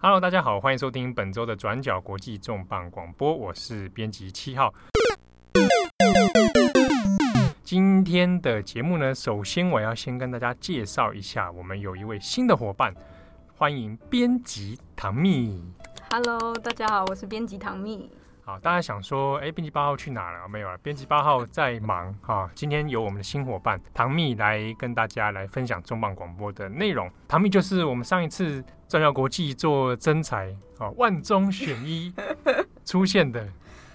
Hello，大家好，欢迎收听本周的转角国际重磅广播，我是编辑七号。今天的节目呢，首先我要先跟大家介绍一下，我们有一位新的伙伴，欢迎编辑唐蜜。Hello，大家好，我是编辑唐蜜。好，大家想说，哎，编辑八号去哪了？没有了，编辑八号在忙哈。今天由我们的新伙伴唐蜜来跟大家来分享重磅广播的内容。唐蜜就是我们上一次。转角国际做征才啊，万中选一出现的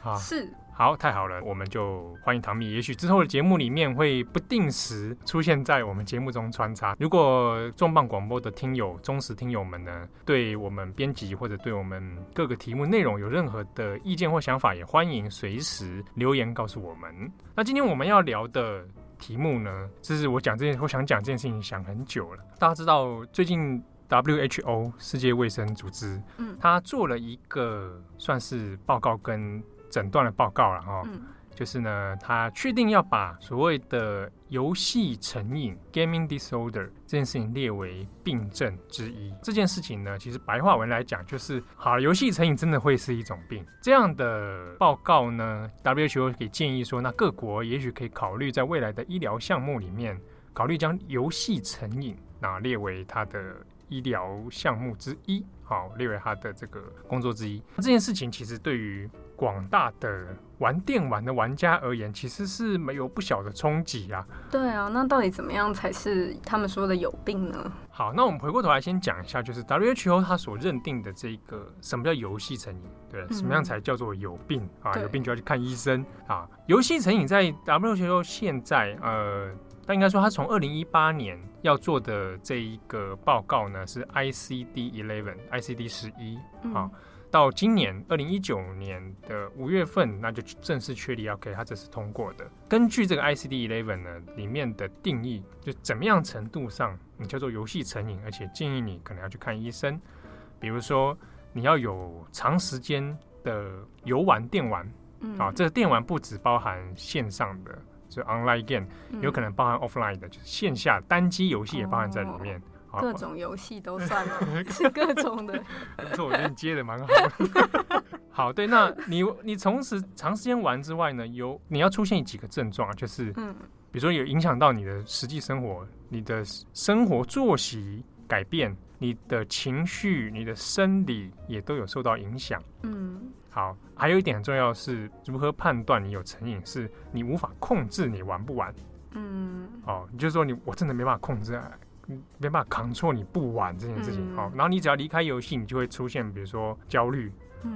啊，是好，太好了，我们就欢迎唐蜜。也许之后的节目里面会不定时出现在我们节目中穿插。如果重磅广播的听友、忠实听友们呢，对我们编辑或者对我们各个题目内容有任何的意见或想法，也欢迎随时留言告诉我们。那今天我们要聊的题目呢，就是我讲这件，我想讲这件事情想很久了。大家知道最近。WHO 世界卫生组织，嗯，他做了一个算是报告跟诊断的报告了哈，嗯，就是呢，他确定要把所谓的游戏成瘾 （gaming disorder） 这件事情列为病症之一。这件事情呢，其实白话文来讲就是，好，游戏成瘾真的会是一种病。这样的报告呢，WHO 可以建议说，那各国也许可以考虑在未来的医疗项目里面，考虑将游戏成瘾那列为它的。医疗项目之一，好，列为他的这个工作之一。这件事情其实对于广大的玩电玩的玩家而言，其实是没有不小的冲击啊。对啊，那到底怎么样才是他们说的有病呢？好，那我们回过头来先讲一下，就是 WHO 他所认定的这个什么叫游戏成瘾？对，什么样才叫做有病、嗯、啊？有病就要去看医生啊。游戏成瘾在 WHO 现在呃。但应该说，他从二零一八年要做的这一个报告呢，是 ICD Eleven、ICD 十一啊，到今年二零一九年的五月份，那就正式确立 OK，他这是通过的。根据这个 ICD Eleven 呢里面的定义，就怎么样程度上你叫做游戏成瘾，而且建议你可能要去看医生。比如说，你要有长时间的游玩电玩，啊，这个电玩不只包含线上的。就 online game 有可能包含 offline 的，嗯、就是线下单机游戏也包含在里面。哦、各种游戏都算了，是各种的。不错，我觉得你接的蛮好的。好，对，那你你从此长时间玩之外呢，有你要出现几个症状，就是，嗯，比如说有影响到你的实际生活，你的生活作息改变，你的情绪、你的生理也都有受到影响。嗯。好，还有一点很重要是，如何判断你有成瘾？是你无法控制你玩不玩？嗯，哦，你就是说你我真的没办法控制，没办法 control 你不玩这件事情。好、嗯哦，然后你只要离开游戏，你就会出现比如说焦虑、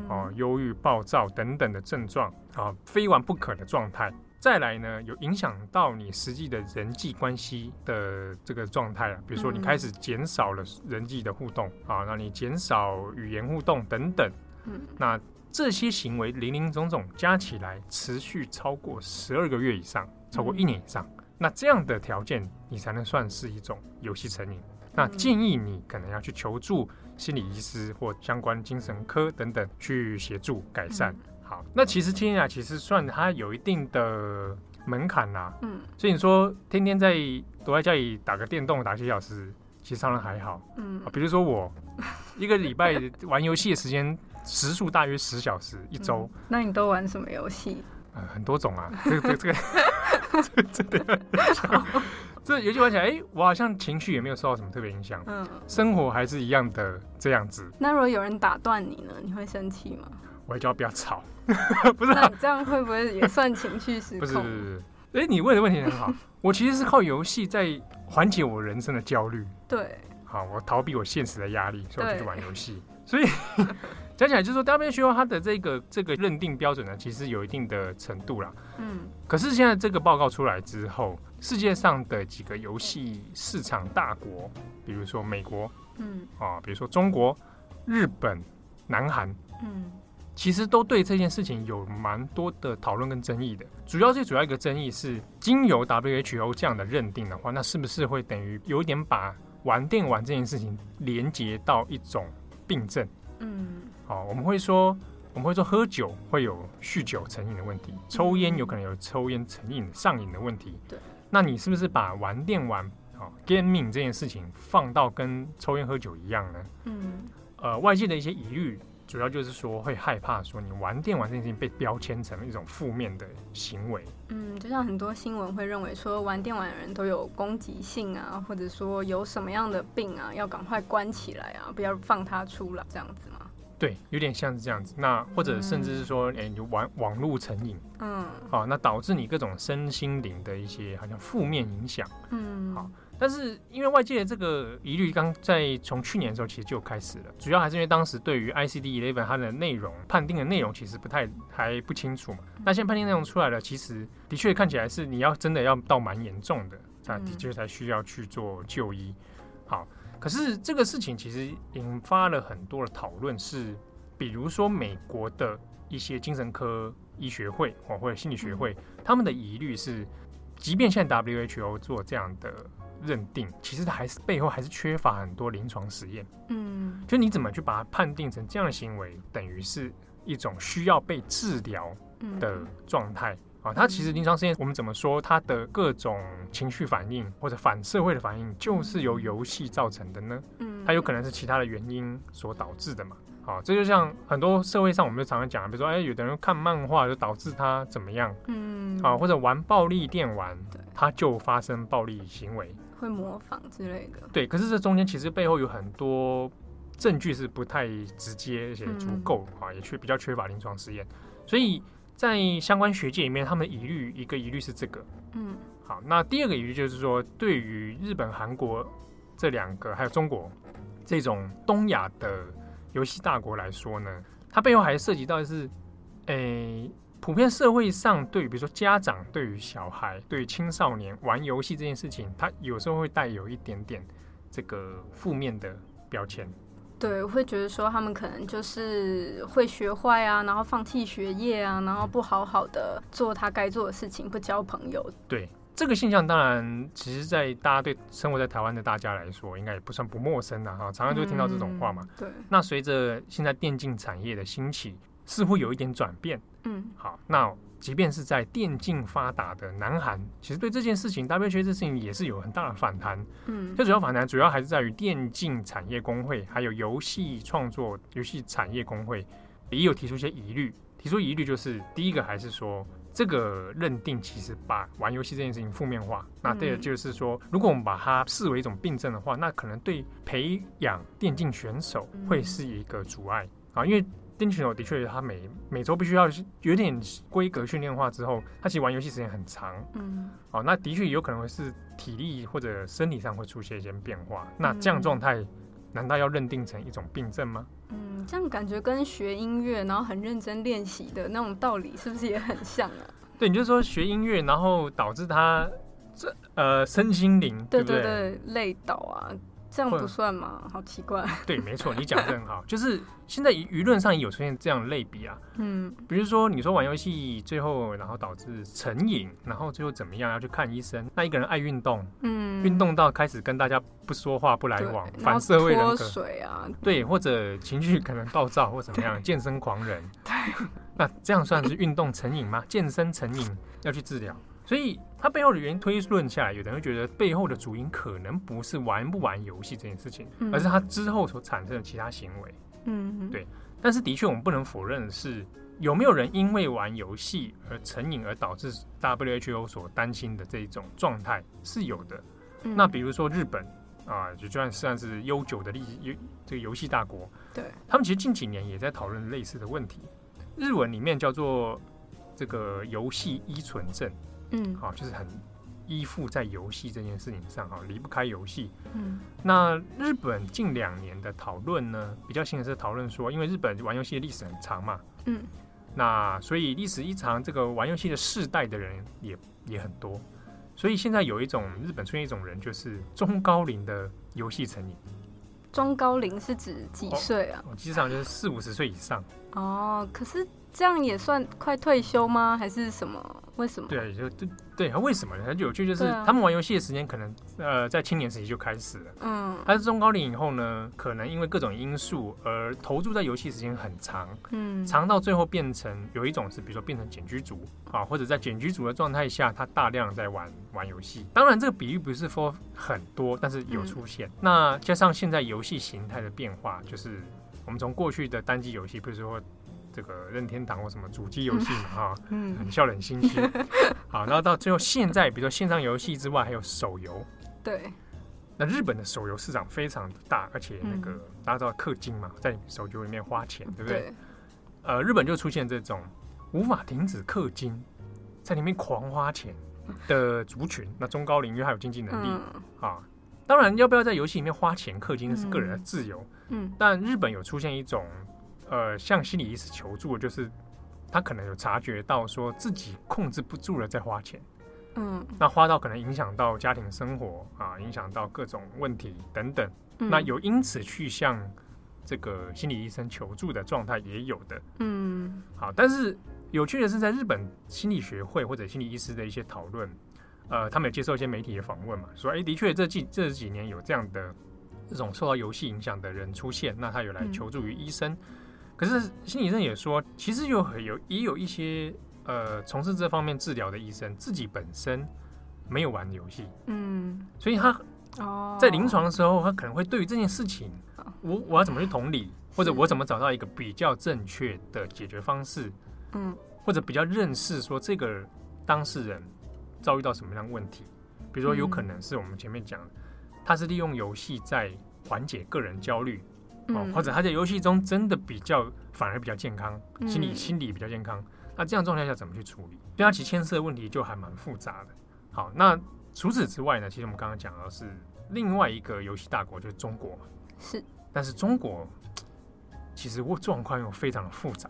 哦忧郁、暴躁等等的症状啊、哦，非玩不可的状态。再来呢，有影响到你实际的人际关系的这个状态啊，比如说你开始减少了人际的互动啊，那、你减少语言互动等等。嗯，那。这些行为零零总总加起来，持续超过十二个月以上，超过一年以上，嗯、那这样的条件，你才能算是一种游戏成瘾。嗯、那建议你可能要去求助心理医师或相关精神科等等，去协助改善。嗯、好，那其实天啊，其实算它有一定的门槛呐。嗯，所以你说天天在躲在家里打个电动打几小时，其实当然还好。嗯，比如说我一个礼拜玩游戏的时间。时数大约十小时一周，嗯，那你都玩什么游戏？呃，很多种啊，这个这个这个真的，这游戏玩起来，哎，我好像情绪也没有受到什么特别影响，嗯，生活还是一样的这样子。那如果有人打断你呢？你会生气吗？我会叫他不要吵，不是，那你这样会不会也算情绪失控？不是，不是，不是，哎，你问的问题很好，我其实是靠游戏在缓解我人生的焦虑，对，好，我逃避我现实的压力，所以我就去玩游戏，所以。讲起来就是说，WHO 它的这个这个认定标准呢，其实有一定的程度啦。嗯。可是现在这个报告出来之后，世界上的几个游戏市场大国，比如说美国，嗯，啊，比如说中国、日本、南韩，嗯，其实都对这件事情有蛮多的讨论跟争议的。主要最主要一个争议是，经由 WHO 这样的认定的话，那是不是会等于有一点把玩电玩这件事情连接到一种病症？嗯。好，我们会说，我们会说喝酒会有酗酒成瘾的问题，抽烟有可能有抽烟成瘾上瘾的问题。对，那你是不是把玩电玩，哦，gaming 这件事情放到跟抽烟喝酒一样呢？嗯，呃外界的一些疑虑。主要就是说会害怕说你玩电玩这件事情被标签成一种负面的行为。嗯，就像很多新闻会认为说玩电玩的人都有攻击性啊，或者说有什么样的病啊，要赶快关起来啊，不要放他出来这样子吗？对，有点像是这样子。那或者甚至是说，哎、嗯，你玩网络成瘾，嗯，好，那导致你各种身心灵的一些好像负面影响，嗯，好。但是因为外界的这个疑虑，刚在从去年的时候其实就开始了，主要还是因为当时对于 ICD eleven 它的内容判定的内容其实不太还不清楚嘛。那现在判定内容出来了，其实的确看起来是你要真的要到蛮严重的，那的确才需要去做就医。好，可是这个事情其实引发了很多的讨论，是比如说美国的一些精神科医学会或者心理学会，他们的疑虑是，即便现在 WHO 做这样的。认定其实它还是背后还是缺乏很多临床实验，嗯，就你怎么去把它判定成这样的行为，等于是一种需要被治疗的状态啊。它其实临床实验我们怎么说，它的各种情绪反应或者反社会的反应，就是由游戏造成的呢？嗯，它有可能是其他的原因所导致的嘛？好，这就像很多社会上我们就常常讲，比如说，哎，有的人看漫画就导致他怎么样，嗯，啊，或者玩暴力电玩，他就发生暴力行为。会模仿之类的，对。可是这中间其实背后有很多证据是不太直接而且足够啊，也缺比较缺乏临床实验。所以在相关学界里面，他们的疑虑一个疑虑是这个，嗯。好，那第二个疑虑就是说，对于日本、韩国这两个还有中国这种东亚的游戏大国来说呢，它背后还涉及到的是，诶。普遍社会上对于比如说家长对于小孩对于青少年玩游戏这件事情，它有时候会带有一点点这个负面的标签。对，我会觉得说他们可能就是会学坏啊，然后放弃学业啊，然后不好好的做他该做的事情，不交朋友。对这个现象，当然其实，在大家对生活在台湾的大家来说，应该也不算不陌生的哈，常常就会听到这种话嘛。对。那随着现在电竞产业的兴起。似乎有一点转变，嗯，好，那即便是在电竞发达的南韩，其实对这件事情，WHA 这事情也是有很大的反弹，嗯，最主要反弹主要还是在于电竞产业工会，还有游戏创作、游戏产业工会也有提出一些疑虑，提出疑虑就是第一个还是说这个认定其实把玩游戏这件事情负面化，那第二就是说，如果我们把它视为一种病症的话，那可能对培养电竞选手会是一个阻碍。啊，因为。电竞选手的确，他每每周必须要有点规格训练化之后，他其实玩游戏时间很长。嗯，哦，那的确有可能会是体力或者身体上会出现一些变化。那这样状态，难道要认定成一种病症吗？嗯，这样感觉跟学音乐然后很认真练习的那种道理，是不是也很像啊？对，你就说学音乐，然后导致他这呃身心灵对不对？对对对，累倒啊。这样不算吗？好奇怪。对，没错，你讲的很好。就是现在舆论上也有出现这样的类比啊。嗯，比如说你说玩游戏最后然后导致成瘾，然后最后怎么样要去看医生？那一个人爱运动，嗯，运动到开始跟大家不说话不来往，反社会人格水啊，对，或者情绪可能暴躁或怎么样，健身狂人。对，那这样算是运动成瘾吗？健身成瘾要去治疗？所以它背后的原因推论下来，有人会觉得背后的主因可能不是玩不玩游戏这件事情，而是他之后所产生的其他行为。嗯，对。但是的确，我们不能否认的是，有没有人因为玩游戏而成瘾，而导致 WHO 所担心的这一种状态是有的。那比如说日本啊，就算算是悠久的历游这个游戏大国，对，他们其实近几年也在讨论类似的问题。日文里面叫做这个游戏依存症。嗯，好，就是很依附在游戏这件事情上，哈，离不开游戏。嗯，那日本近两年的讨论呢，比较新的是讨论说，因为日本玩游戏的历史很长嘛，嗯，那所以历史一长，这个玩游戏的世代的人也也很多，所以现在有一种日本出现一种人，就是中高龄的游戏成瘾。中高龄是指几岁啊？基本上就是四五十岁以上。哦，可是。这样也算快退休吗？还是什么？为什么？对，就对对，为什么呢？很有趣，就是他们玩游戏的时间可能呃在青年时期就开始了，嗯，但是中高龄以后呢，可能因为各种因素而投注在游戏时间很长，嗯，长到最后变成有一种是，比如说变成茧居族啊，或者在茧居族的状态下，他大量在玩玩游戏。当然，这个比喻不是说很多，但是有出现。嗯、那加上现在游戏形态的变化，就是。我们从过去的单机游戏，比如说这个任天堂或什么主机游戏嘛，哈，嗯，很笑得很心虚。好，然后到最后现在，比如说线上游戏之外，还有手游。对。那日本的手游市场非常大，而且那个、嗯、大家知道氪金嘛，在手游里面花钱，对不对？对呃，日本就出现这种无法停止氪金，在里面狂花钱的族群。那中高龄，因为他有经济能力、嗯、啊，当然要不要在游戏里面花钱氪金，那是个人的自由。嗯，但日本有出现一种呃，向心理医师求助，就是他可能有察觉到说自己控制不住了，在花钱。嗯，那花到可能影响到家庭生活啊，影响到各种问题等等。嗯、那有因此去向这个心理医生求助的状态也有的。嗯，好，但是有趣的是，在日本心理学会或者心理医师的一些讨论，呃，他们有接受一些媒体的访问嘛，说，哎、欸，的确这几这几年有这样的这种受到游戏影响的人出现，那他有来求助于医生。嗯、可是心理医生也说，其实有有也有一些。呃，从事这方面治疗的医生自己本身没有玩游戏，嗯，所以他哦。在临床的时候，他可能会对于这件事情，我我要怎么去同理，或者我怎么找到一个比较正确的解决方式，嗯，或者比较认识说这个当事人遭遇到什么样的问题，比如说有可能是我们前面讲，他是利用游戏在缓解个人焦虑，哦，或者他在游戏中真的比较反而比较健康，心理心理比较健康。那这样状态下怎么去处理？对它其实牵涉的问题就还蛮复杂的。好，那除此之外呢？其实我们刚刚讲到是另外一个游戏大国，就是中国嘛。是。但是中国其实状况又非常的复杂。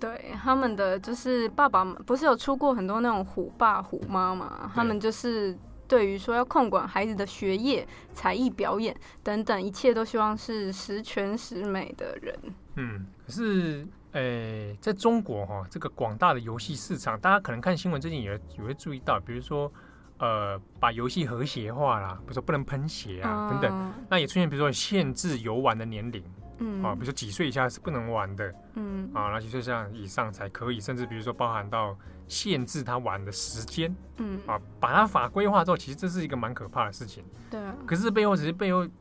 对，他们的就是爸爸不是有出过很多那种虎爸虎妈嘛？他们就是对于说要控管孩子的学业、才艺表演等等，一切都希望是十全十美的人。嗯，可是。诶、欸，在中国哈，这个广大的游戏市场，大家可能看新闻最近也也会注意到，比如说，呃，把游戏和谐化啦，比如说不能喷血啊等等，嗯、那也出现比如说限制游玩的年龄，嗯，啊，比如说几岁以下是不能玩的，嗯，啊，那几岁以上才可以，甚至比如说包含到限制他玩的时间，嗯，啊，把它法规化之后，其实这是一个蛮可怕的事情，对，可是背后只是背后。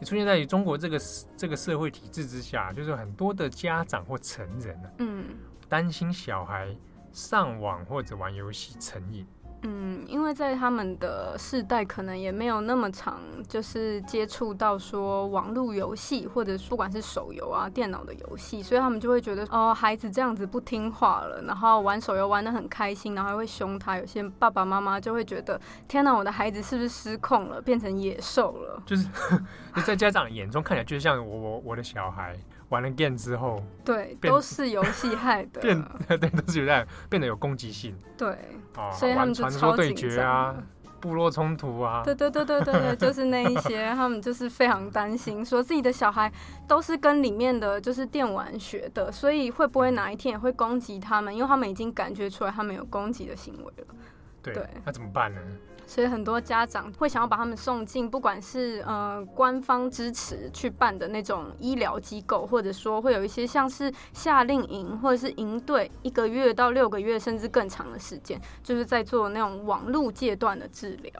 你出现在于中国这个这个社会体制之下，就是很多的家长或成人呢，嗯，担心小孩上网或者玩游戏成瘾。嗯，因为在他们的世代，可能也没有那么长，就是接触到说网络游戏，或者不管是手游啊、电脑的游戏，所以他们就会觉得，哦，孩子这样子不听话了，然后玩手游玩得很开心，然后还会凶他。有些爸爸妈妈就会觉得，天哪，我的孩子是不是失控了，变成野兽了？就是 在家长眼中看起来，就像我我我的小孩。玩了 game 之后，对，都是游戏害的，变对都是有点变得有攻击性，对，哦，所以他们就超紧张啊，部落冲突啊，对对对对对对，就是那一些，他们就是非常 担心，说自己的小孩都是跟里面的就是电玩学的，所以会不会哪一天也会攻击他们？因为他们已经感觉出来他们有攻击的行为了，对，对那怎么办呢？所以很多家长会想要把他们送进，不管是呃官方支持去办的那种医疗机构，或者说会有一些像是夏令营或者是营队，一个月到六个月甚至更长的时间，就是在做那种网络戒断的治疗。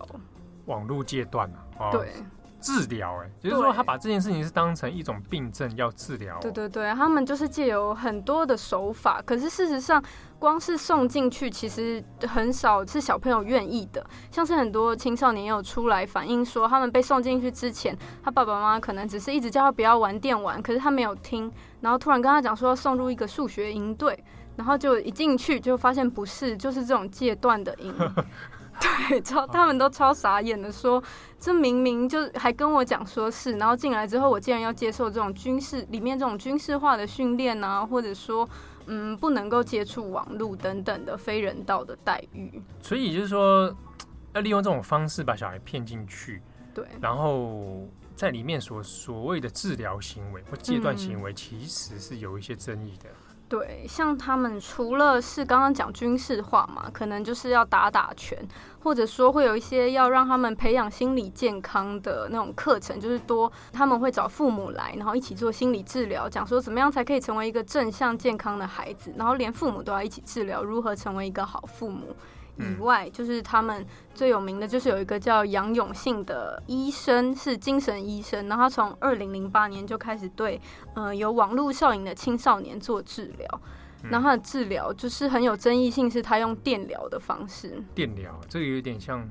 网络戒断啊？对。治疗，哎，就是说，他把这件事情是当成一种病症要治疗。对对对，他们就是借由很多的手法，可是事实上，光是送进去，其实很少是小朋友愿意的。像是很多青少年也有出来反映说，他们被送进去之前，他爸爸妈妈可能只是一直叫他不要玩电玩，可是他没有听，然后突然跟他讲说要送入一个数学营队，然后就一进去就发现不是，就是这种戒断的营。对，超他们都超傻眼的说，说这明明就还跟我讲说是，然后进来之后，我竟然要接受这种军事里面这种军事化的训练啊，或者说，嗯，不能够接触网络等等的非人道的待遇。所以就是说，要利用这种方式把小孩骗进去，对，然后在里面所所谓的治疗行为或戒断行为，其实是有一些争议的。对，像他们除了是刚刚讲军事化嘛，可能就是要打打拳，或者说会有一些要让他们培养心理健康的那种课程，就是多他们会找父母来，然后一起做心理治疗，讲说怎么样才可以成为一个正向健康的孩子，然后连父母都要一起治疗，如何成为一个好父母。以外，嗯、就是他们最有名的就是有一个叫杨永信的医生，是精神医生。然后他从二零零八年就开始对呃有网络效应的青少年做治疗。嗯、然后他的治疗就是很有争议性，是他用电疗的方式。电疗这个有点像，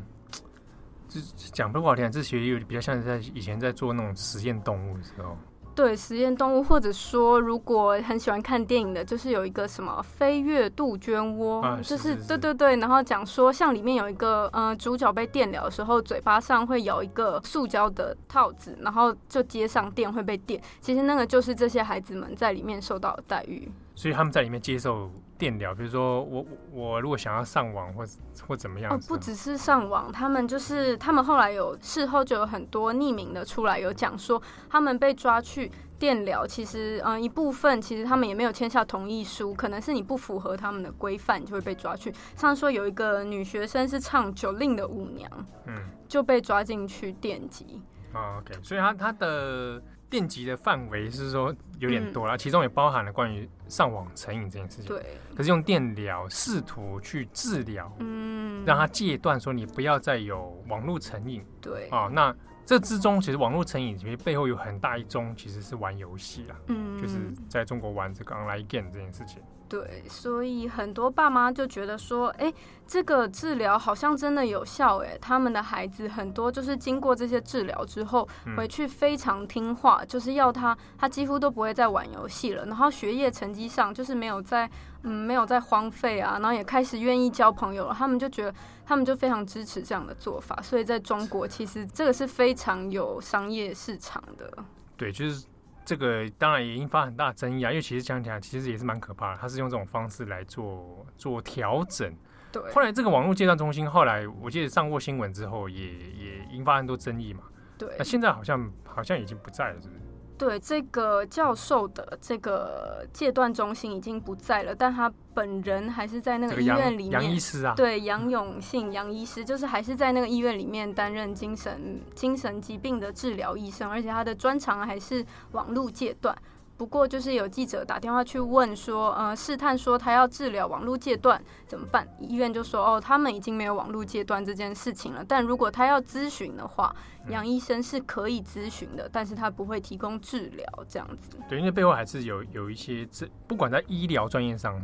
这讲不好听，这学有比较像是在以前在做那种实验动物的时候。对实验动物，或者说如果很喜欢看电影的，就是有一个什么飞跃杜鹃窝，啊、就是，对对对，然后讲说像里面有一个呃主角被电疗的时候，嘴巴上会有一个塑胶的套子，然后就接上电会被电，其实那个就是这些孩子们在里面受到的待遇。所以他们在里面接受电疗，比如说我我如果想要上网或或怎么样？哦，不只是上网，他们就是他们后来有事后就有很多匿名的出来有讲说，他们被抓去电疗，其实嗯一部分其实他们也没有签下同意书，可能是你不符合他们的规范，就会被抓去。像说有一个女学生是唱 Jolin 的舞娘，嗯，就被抓进去电击。哦，OK，所以他他的。电极的范围是说有点多了，嗯、其中也包含了关于上网成瘾这件事情。对，可是用电疗试图去治疗，嗯，让他戒断，说你不要再有网络成瘾。对啊，那这之中其实网络成瘾其实背后有很大一宗其实是玩游戏啦，嗯，就是在中国玩这个 online game 这件事情。对，所以很多爸妈就觉得说，哎，这个治疗好像真的有效，哎，他们的孩子很多就是经过这些治疗之后，回去非常听话，嗯、就是要他，他几乎都不会再玩游戏了，然后学业成绩上就是没有在，嗯，没有在荒废啊，然后也开始愿意交朋友了，他们就觉得，他们就非常支持这样的做法，所以在中国其实这个是非常有商业市场的。对，就是。这个当然也引发很大争议啊，因为其实讲起来其实也是蛮可怕的，他是用这种方式来做做调整。对。后来这个网络戒断中心后来我记得上过新闻之后也，也也引发很多争议嘛。对。那现在好像好像已经不在了，是不是？对，这个教授的这个戒断中心已经不在了，但他本人还是在那个医院里面。杨医师啊，对，杨永信杨医师就是还是在那个医院里面担任精神精神疾病的治疗医生，而且他的专长还是网络戒断。不过，就是有记者打电话去问说，呃，试探说他要治疗网络戒断怎么办？医院就说，哦，他们已经没有网络戒断这件事情了。但如果他要咨询的话，杨医生是可以咨询的，但是他不会提供治疗这样子。对，因为背后还是有有一些这，不管在医疗专业上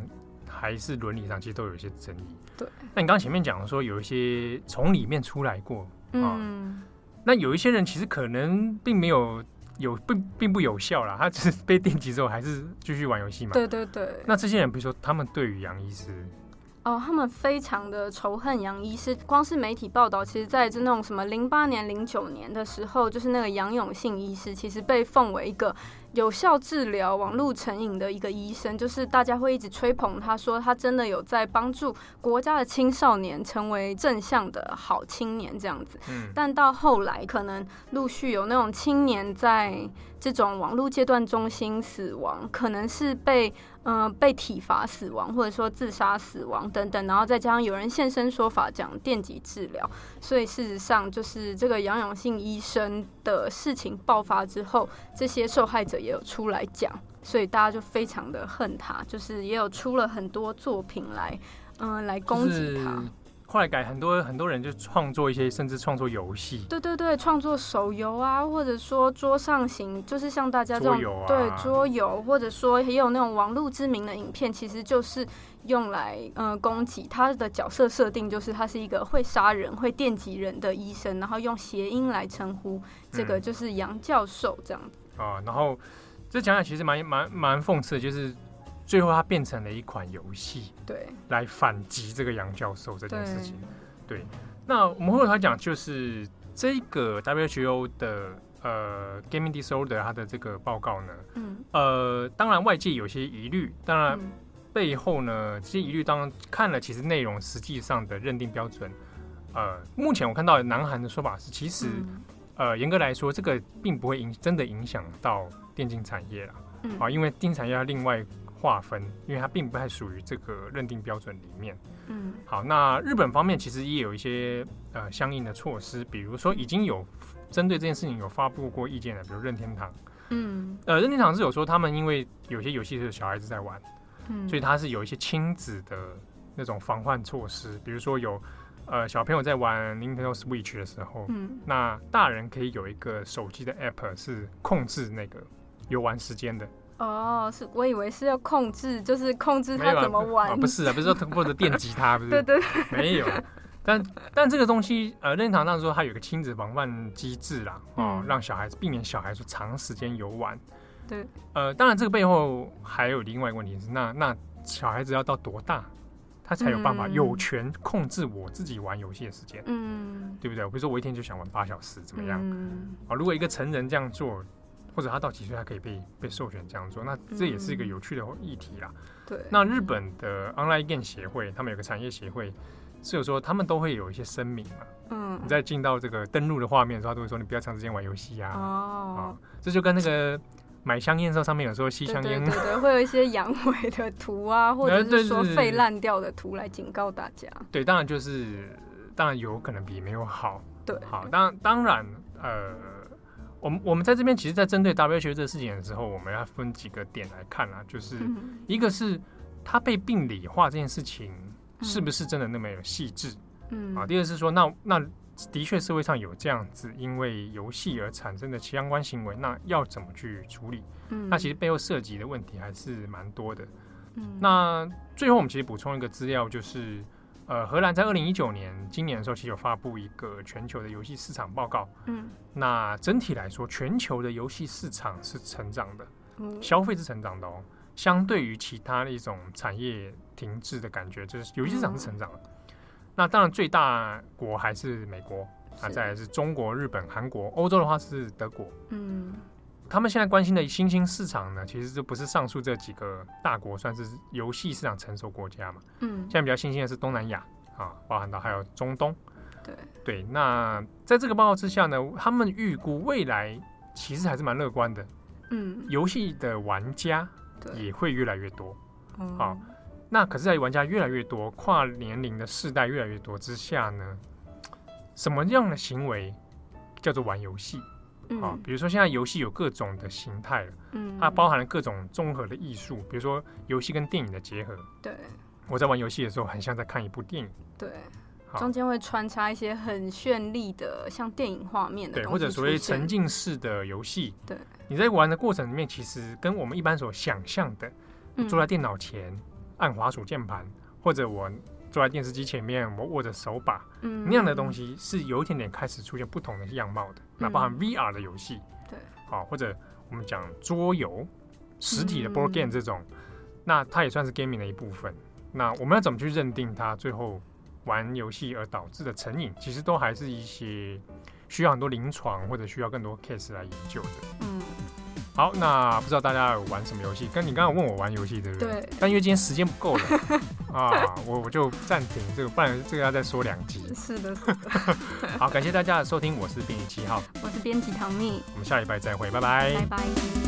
还是伦理上，其实都有一些争议。对。那你刚刚前面讲的说，有一些从里面出来过，嗯，那有一些人其实可能并没有。有并并不有效啦，他只是被电击之后还是继续玩游戏嘛？对对对。那这些人，比如说他们对于杨医师，哦，他们非常的仇恨杨医师。光是媒体报道，其实在这那种什么零八年、零九年的时候，就是那个杨永信医师，其实被奉为一个。有效治疗网络成瘾的一个医生，就是大家会一直吹捧他，说他真的有在帮助国家的青少年成为正向的好青年这样子。嗯，但到后来可能陆续有那种青年在这种网络戒断中心死亡，可能是被。嗯、呃，被体罚死亡，或者说自杀死亡等等，然后再加上有人现身说法讲电击治疗，所以事实上就是这个杨永信医生的事情爆发之后，这些受害者也有出来讲，所以大家就非常的恨他，就是也有出了很多作品来，嗯、呃，来攻击他。后来改很多很多人就创作一些，甚至创作游戏。对对对，创作手游啊，或者说桌上型，就是像大家这种对桌游，或者说也有那种网络知名的影片，其实就是用来嗯、呃、攻击他的角色设定，就是他是一个会杀人、会电击人的医生，然后用谐音来称呼这个就是杨教授这样子、嗯、啊。然后这讲讲其实蛮蛮蛮讽刺的，就是。最后，它变成了一款游戏，对，来反击这个杨教授这件事情。对，对，那我们回头来讲，就是这个 WHO 的呃 Gaming Disorder 它的这个报告呢，嗯，呃，当然外界有些疑虑，当然背后呢，这些疑虑当然看了，其实内容实际上的认定标准，呃，目前我看到南韩的说法是，其实、嗯、呃，严格来说，这个并不会影真的影响到电竞产业了，嗯，啊，因为电竞产业要另外。划分，因为它并不太属于这个认定标准里面。嗯，好，那日本方面其实也有一些呃相应的措施，比如说已经有针对这件事情有发布过意见的，比如任天堂。嗯，呃，任天堂是有说他们因为有些游戏是小孩子在玩，嗯，所以它是有一些亲子的那种防范措施，比如说有呃小朋友在玩 Nintendo Switch 的时候，嗯，那大人可以有一个手机的 App 是控制那个游玩时间的。哦，是我以为是要控制，就是控制他怎么玩。啊啊、不是啊，不是说 或者电吉他，不是。对，对对。没有，但但这个东西，呃，任天堂说它有个亲子防范机制啦，哦、嗯，让小孩子避免小孩子长时间游玩。对。呃，当然这个背后还有另外一个问题是，那那小孩子要到多大，他才有办法有权控制我自己玩游戏的时间？嗯，对不对？比如说我一天就想玩八小时，怎么样？嗯。啊，如果一个成人这样做。或者他到几岁还可以被被授权这样做？那这也是一个有趣的议题啦。对。那日本的 Online Game 协会，他们有个产业协会，是有说他们都会有一些声明嘛。嗯。你在进到这个登录的画面的时候，他都会说你不要长时间玩游戏啊。哦。这就跟那个买香烟的时候，上面有时候吸香烟。对对，会有一些阳痿的图啊，或者是说肺烂掉的图来警告大家。对，当然就是当然有可能比没有好。对。好，当当然呃。我们我们在这边，其实，在针对 WHO 这个事情的时候，我们要分几个点来看啊，就是一个是它被病理化这件事情是不是真的那么有细致，嗯啊，第二是说，那那的确社会上有这样子因为游戏而产生的相关行为，那要怎么去处理？嗯，那其实背后涉及的问题还是蛮多的。嗯，那最后我们其实补充一个资料，就是。呃，荷兰在二零一九年今年的时候，其实有发布一个全球的游戏市场报告。嗯，那整体来说，全球的游戏市场是成长的，嗯，消费是成长的哦。相对于其他的一种产业停滞的感觉，就是游戏市场是成长的。嗯，那当然，最大国还是美国，那再来是中国、日本、韩国，欧洲的话是德国。嗯。他们现在关心的新兴市场呢，其实就不是上述这几个大国，算是游戏市场成熟国家嘛。嗯，现在比较新兴的是东南亚啊，包含到还有中东。对对，那在这个报告之下呢，他们预估未来其实还是蛮乐观的。嗯，游戏的玩家也会越来越多。好，那可是，在玩家越来越多、跨年龄的世代越来越多之下呢，什么样的行为叫做玩游戏？啊，比如说现在游戏有各种的形态了，嗯，它包含了各种综合的艺术，比如说游戏跟电影的结合。对，我在玩游戏的时候，很像在看一部电影。对，中间会穿插一些很绚丽的，像电影画面的，对，或者所谓沉浸式的游戏。对，你在玩的过程里面，其实跟我们一般所想象的，坐在电脑前按滑鼠键盘，或者我。坐在电视机前面，我握着手把，嗯，那样的东西是有一点点开始出现不同的样貌的。那、嗯、包含 VR 的游戏，对，好，或者我们讲桌游、实体的 board game 这种，嗯、那它也算是 gaming 的一部分。那我们要怎么去认定它最后玩游戏而导致的成瘾？其实都还是一些需要很多临床或者需要更多 case 来研究的。嗯。好，那不知道大家有玩什么游戏？跟你刚刚问我玩游戏，对不对？对。但因为今天时间不够了 啊，我我就暂停这个，不然这个要再说两集。是的，是的。好，感谢大家的收听，我是编辑七号，我是编辑唐蜜，我们下礼拜再会，拜拜，拜拜。